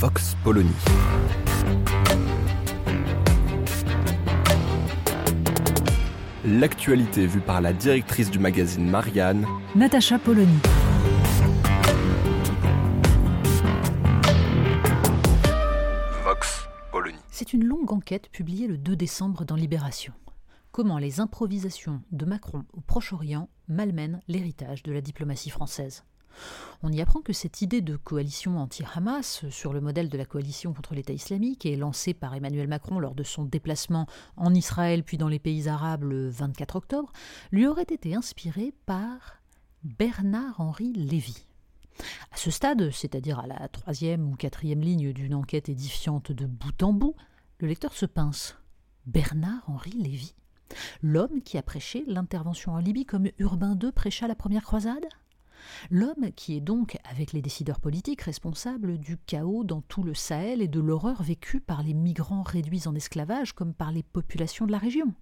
Vox Polony. L'actualité vue par la directrice du magazine Marianne, Natacha Polony. Vox Polony. C'est une longue enquête publiée le 2 décembre dans Libération. Comment les improvisations de Macron au Proche-Orient malmènent l'héritage de la diplomatie française. On y apprend que cette idée de coalition anti-Hamas, sur le modèle de la coalition contre l'État islamique, est lancée par Emmanuel Macron lors de son déplacement en Israël puis dans les pays arabes le 24 octobre, lui aurait été inspirée par Bernard-Henri Lévy. À ce stade, c'est-à-dire à la troisième ou quatrième ligne d'une enquête édifiante de bout en bout, le lecteur se pince. Bernard-Henri Lévy L'homme qui a prêché l'intervention en Libye comme Urbain II prêcha la première croisade? L'homme qui est donc, avec les décideurs politiques, responsable du chaos dans tout le Sahel et de l'horreur vécue par les migrants réduits en esclavage comme par les populations de la région.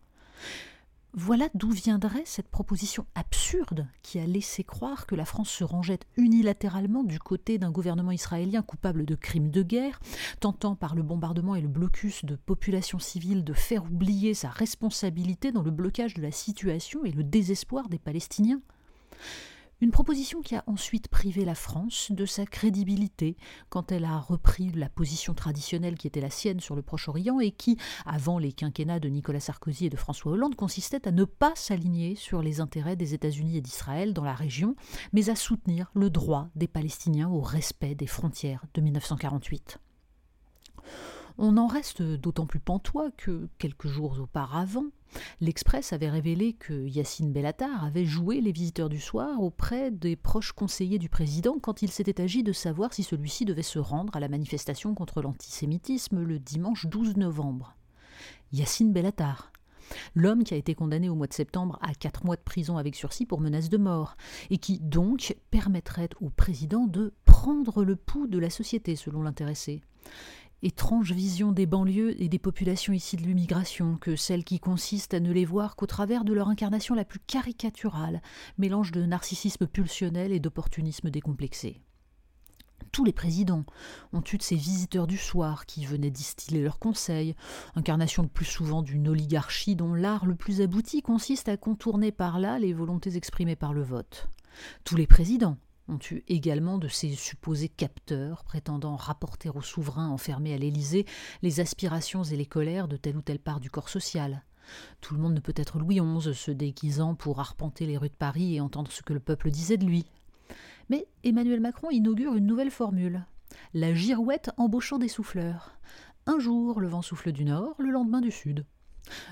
Voilà d'où viendrait cette proposition absurde qui a laissé croire que la France se rangeait unilatéralement du côté d'un gouvernement israélien coupable de crimes de guerre, tentant par le bombardement et le blocus de populations civiles de faire oublier sa responsabilité dans le blocage de la situation et le désespoir des Palestiniens. Une proposition qui a ensuite privé la France de sa crédibilité quand elle a repris la position traditionnelle qui était la sienne sur le Proche-Orient et qui, avant les quinquennats de Nicolas Sarkozy et de François Hollande, consistait à ne pas s'aligner sur les intérêts des États-Unis et d'Israël dans la région, mais à soutenir le droit des Palestiniens au respect des frontières de 1948. On en reste d'autant plus pantois que, quelques jours auparavant, l'Express avait révélé que Yacine Bellatar avait joué les visiteurs du soir auprès des proches conseillers du président quand il s'était agi de savoir si celui-ci devait se rendre à la manifestation contre l'antisémitisme le dimanche 12 novembre. Yacine Bellatar, l'homme qui a été condamné au mois de septembre à quatre mois de prison avec sursis pour menace de mort, et qui donc permettrait au président de prendre le pouls de la société, selon l'intéressé. Étrange vision des banlieues et des populations ici de l'immigration que celle qui consiste à ne les voir qu'au travers de leur incarnation la plus caricaturale, mélange de narcissisme pulsionnel et d'opportunisme décomplexé. Tous les présidents ont eu de ces visiteurs du soir qui venaient distiller leurs conseils, incarnation le plus souvent d'une oligarchie dont l'art le plus abouti consiste à contourner par là les volontés exprimées par le vote. Tous les présidents ont eu également de ces supposés capteurs prétendant rapporter au souverain enfermé à l'Élysée les aspirations et les colères de telle ou telle part du corps social. Tout le monde ne peut être Louis XI, se déguisant pour arpenter les rues de Paris et entendre ce que le peuple disait de lui. Mais Emmanuel Macron inaugure une nouvelle formule la girouette embauchant des souffleurs. Un jour, le vent souffle du nord, le lendemain du sud.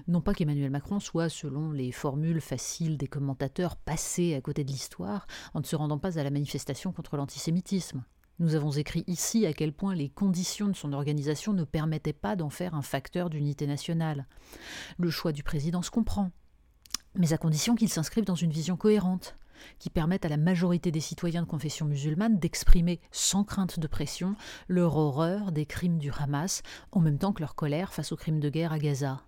Non pas qu'Emmanuel Macron soit, selon les formules faciles des commentateurs, passé à côté de l'histoire en ne se rendant pas à la manifestation contre l'antisémitisme. Nous avons écrit ici à quel point les conditions de son organisation ne permettaient pas d'en faire un facteur d'unité nationale. Le choix du président se comprend, mais à condition qu'il s'inscrive dans une vision cohérente, qui permette à la majorité des citoyens de confession musulmane d'exprimer sans crainte de pression leur horreur des crimes du Hamas, en même temps que leur colère face aux crimes de guerre à Gaza.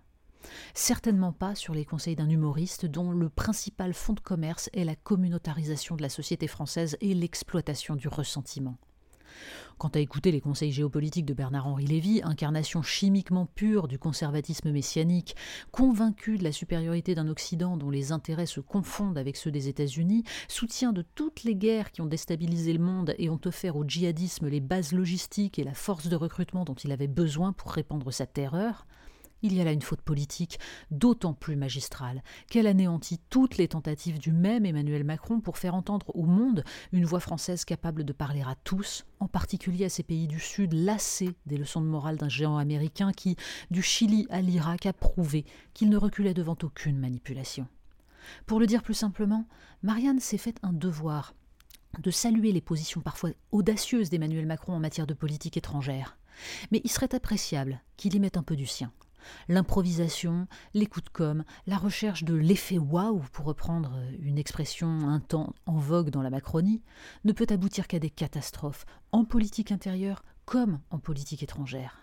Certainement pas sur les conseils d'un humoriste dont le principal fond de commerce est la communautarisation de la société française et l'exploitation du ressentiment. Quant à écouter les conseils géopolitiques de Bernard-Henri Lévy, incarnation chimiquement pure du conservatisme messianique, convaincu de la supériorité d'un Occident dont les intérêts se confondent avec ceux des États-Unis, soutien de toutes les guerres qui ont déstabilisé le monde et ont offert au djihadisme les bases logistiques et la force de recrutement dont il avait besoin pour répandre sa terreur, il y a là une faute politique d'autant plus magistrale qu'elle anéantit toutes les tentatives du même Emmanuel Macron pour faire entendre au monde une voix française capable de parler à tous, en particulier à ces pays du Sud lassés des leçons de morale d'un géant américain qui, du Chili à l'Irak, a prouvé qu'il ne reculait devant aucune manipulation. Pour le dire plus simplement, Marianne s'est fait un devoir de saluer les positions parfois audacieuses d'Emmanuel Macron en matière de politique étrangère. Mais il serait appréciable qu'il y mette un peu du sien. L'improvisation, les coups de com, la recherche de l'effet waouh, pour reprendre une expression un temps en vogue dans la Macronie, ne peut aboutir qu'à des catastrophes, en politique intérieure comme en politique étrangère.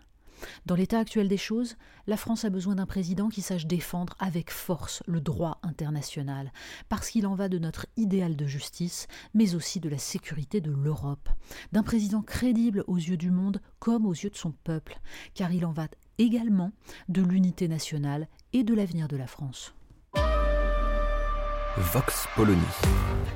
Dans l'état actuel des choses, la France a besoin d'un président qui sache défendre avec force le droit international, parce qu'il en va de notre idéal de justice, mais aussi de la sécurité de l'Europe. D'un président crédible aux yeux du monde comme aux yeux de son peuple, car il en va également de l'unité nationale et de l'avenir de la France. Vox Polony.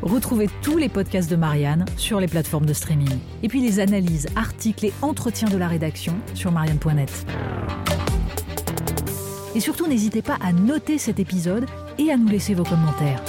Retrouvez tous les podcasts de Marianne sur les plateformes de streaming. Et puis les analyses, articles et entretiens de la rédaction sur marianne.net. Et surtout, n'hésitez pas à noter cet épisode et à nous laisser vos commentaires.